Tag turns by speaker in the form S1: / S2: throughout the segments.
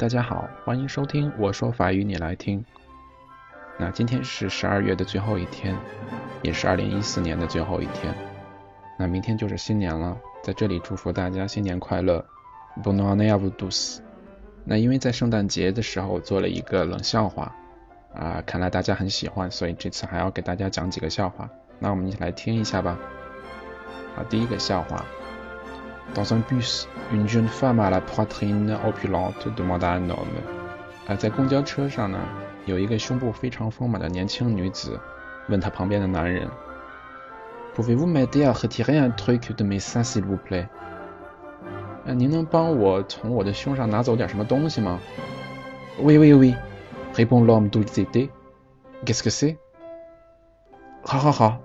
S1: 大家好，欢迎收听我说法语你来听。那今天是十二月的最后一天，也是二零一四年的最后一天。那明天就是新年了，在这里祝福大家新年快乐，Bon Année à vous tous。那因为在圣诞节的时候做了一个冷笑话，啊，看来大家很喜欢，所以这次还要给大家讲几个笑话。那我们一起来听一下吧。好，第一个笑话。Dans un bus, une jeune femme à la poitrine opulente demande à un homme。啊，在公交车上呢，有一个胸部非常丰满的年轻女子问她旁边的男人：“Pouvez-vous m'aider à retirer un truc de mes seins, s'il vous plaît？” 啊，您能帮我从我的胸上拿走点什么东西吗？“Oui, oui, oui。” répond l'homme tout excité. Qu'est-ce que c'est？好好好，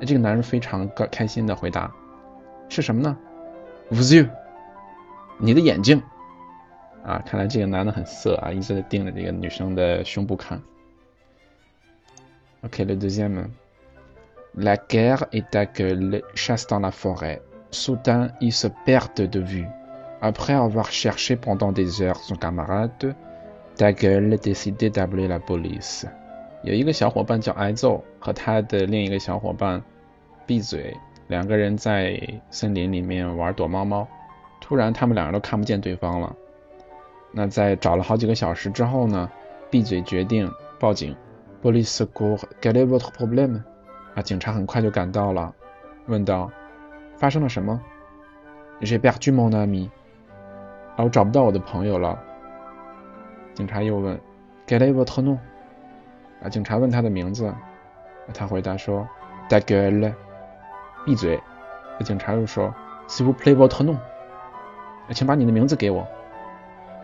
S1: 这个男人非常开心的回答：“是什么呢？” Vos yeux，你的眼睛啊！看来这个男的很色啊，一直在盯着这个女生的胸部看。OK，le deuxième。La guerre et ta gueule chassent dans la forêt. Soudain, ils se perdent de vue. Après avoir cherché pendant des heures son camarade, ta gueule décide d'appeler la police. 有一个小伙伴叫挨揍，和他的另一个小伙伴闭嘴。 两个人在森林里面玩躲猫猫，突然他们两个都看不见对方了。那在找了好几个小时之后呢？闭嘴决定报警。Police secours，quel est votre problème？啊，警察很快就赶到了，问道：发生了什么？J'ai perdu mon ami。啊，我找不到我的朋友了。警察又问：quel est votre nom？啊，警察问他的名字，他回答说：ta gueule。闭嘴！那警察又说：“Si vous play votre nom，请把你的名字给我。”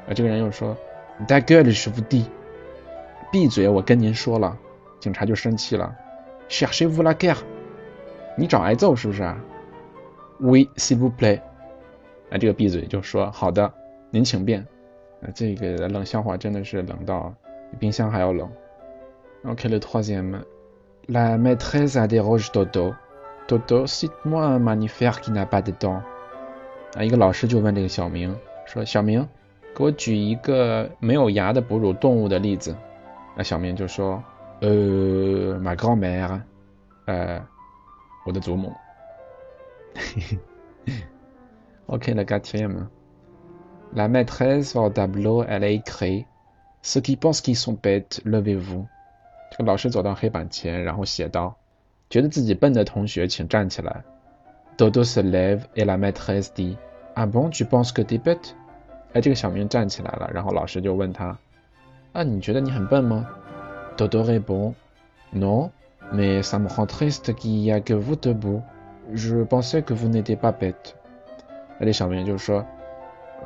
S1: 啊，这个人又说：“Da gueule, je vous dis。”闭嘴！我跟您说了。警察就生气了：“Cherchez-vous la guerre？你找挨揍是不是啊？”“Oui, si vous plaît。”啊，这个闭嘴就说：“好的，您请便。”啊，这个冷笑话真的是冷到比冰箱还要冷。OK，le troisième，la maîtresse a des roches dodo。Dodo, cite-moi un mammifère qui n'a pas de dents。啊，一个老师就问这个小明说：“小明，给我举一个没有牙的哺乳动物的例子。”那小明就说：“呃，ma grand-mère，呃，我的祖母。”OK, le quatrième. La maîtresse au tableau, elle a écrit Ceux qui pensent qu'ils sont bêtes, levez-vous。这个老师走到黑板前，然后写道。 觉得自己笨的同学，请站起来。Dodo se lève et la maîtresse dit: Ah bon, tu penses que t'es bête? 哎，这个小明站起来了，然后老师就问他：啊，你觉得你很笨吗？Dodo répond: Non, mais ça me rend triste qu'il y a que vous debout. Je pensais que vous n'étiez pas bête。哎，这小明就说：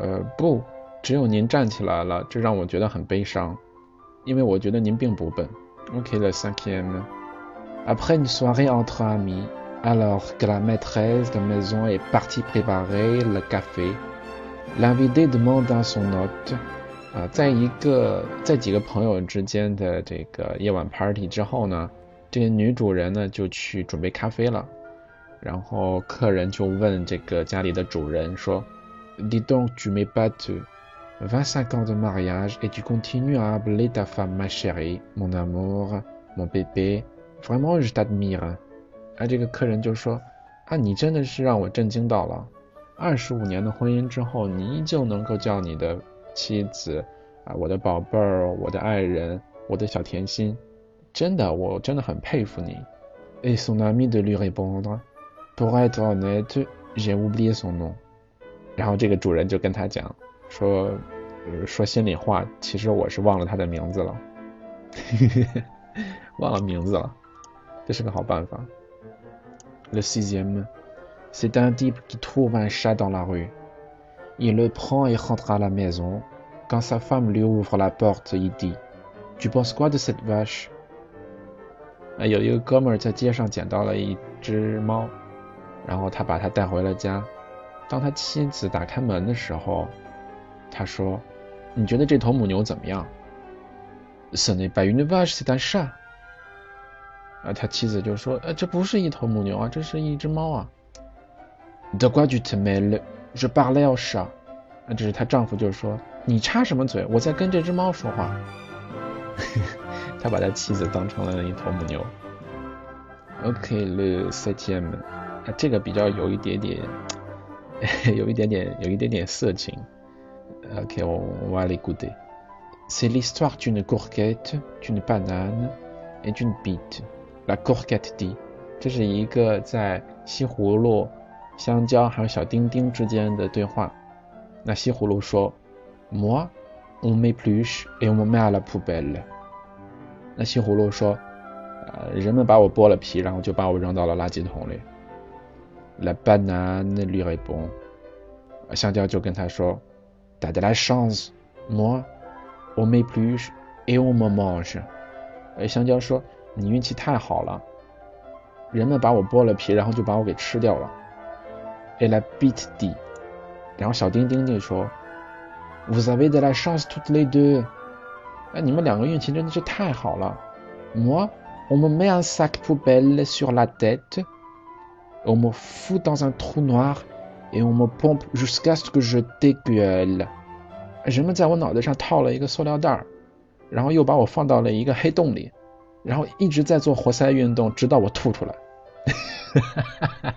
S1: 呃，不，只有您站起来了，这让我觉得很悲伤，因为我觉得您并不笨。OK，le cinquième。Après une soirée entre amis, alors que la maîtresse de maison est partie préparer le café, l'invité demande à son hôte，啊，在一个在几个朋友之间的这个夜晚 party 之后呢，这个女主人呢就去准备咖啡了，然后客人就问这个家里的主人说：“Dis donc, tu m'es pas tu vingt-cinq ans de mariage et tu continues à appeler ta femme ma chérie, mon amour, mon bébé。” Vraiment, je t'admire。啊，这个客人就说：“啊，你真的是让我震惊到了。二十五年的婚姻之后，你依旧能够叫你的妻子啊，我的宝贝儿，我的爱人，我的小甜心，真的，我真的很佩服你。” Et son ami de lui répondre: Pour être honnête, j'ai oublié son nom。然后这个主人就跟他讲说：“说心里话，其实我是忘了他的名字了，忘了名字了。” Le sixième, c'est un type qui trouve un chat dans la rue. Il le prend et rentre à la maison. Quand sa femme lui ouvre la porte, il dit Tu penses quoi de cette vache 有一个哥们儿在街上捡到了一只猫，然后他把它带回了家。当他妻子打开门的时候，他说：“你觉得这头母牛怎么样？”Ce n'est pas une vache, c'est un chat. 啊，他妻子就说：“呃，这不是一头母牛啊，这是一只猫啊。”De quoi tu te mêles? Je parlais au chat. 啊，这是她丈夫，就是说你插什么嘴？我在跟这只猫说话。他把他妻子当成了一头母牛。OK，le septième，啊，这个比较有一点点，有一点点，有一点点色情。OK，on va l'écouter. C'est l'histoire d'une courgette, d'une banane et d'une bite. La courgette dit，这是一个在西葫芦、香蕉还有小丁丁之间的对话。那西葫芦说：“Moi, on m'épluche et on me met à la poubelle。”那西葫芦说：“呃，人们把我剥了皮，然后就把我扔到了垃圾桶里。” La banane lui répond，香蕉就跟他说：“T'as de la chance, moi, on m'épluche et on me mange。”，香蕉说：“你运气太好了，人们把我剥了皮，然后就把我给吃掉了。” Et la bite dit，然后小丁丁就说：“Vous avez de la chance toutes les deux。”哎，你们两个运气真的是太好了。Moi, on me met un sac poubelle sur la tête, on me fout dans un trou noir et on me pompe jusqu'à ce que je dégueule。人们在我脑袋上套了一个塑料袋儿，然后又把我放到了一个黑洞里，然后一直在做活塞运动，直到我吐出来。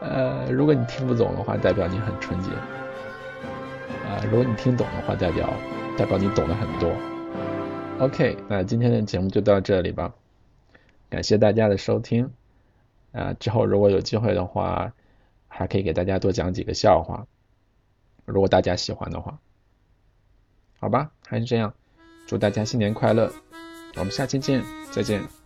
S1: 呃，如果你听不懂的话，代表你很纯洁。啊，如果你听懂的话，代表代表你懂得很多。OK，那今天的节目就到这里吧，感谢大家的收听。啊，之后如果有机会的话，还可以给大家多讲几个笑话，如果大家喜欢的话。好吧，还是这样，祝大家新年快乐，我们下期见，再见。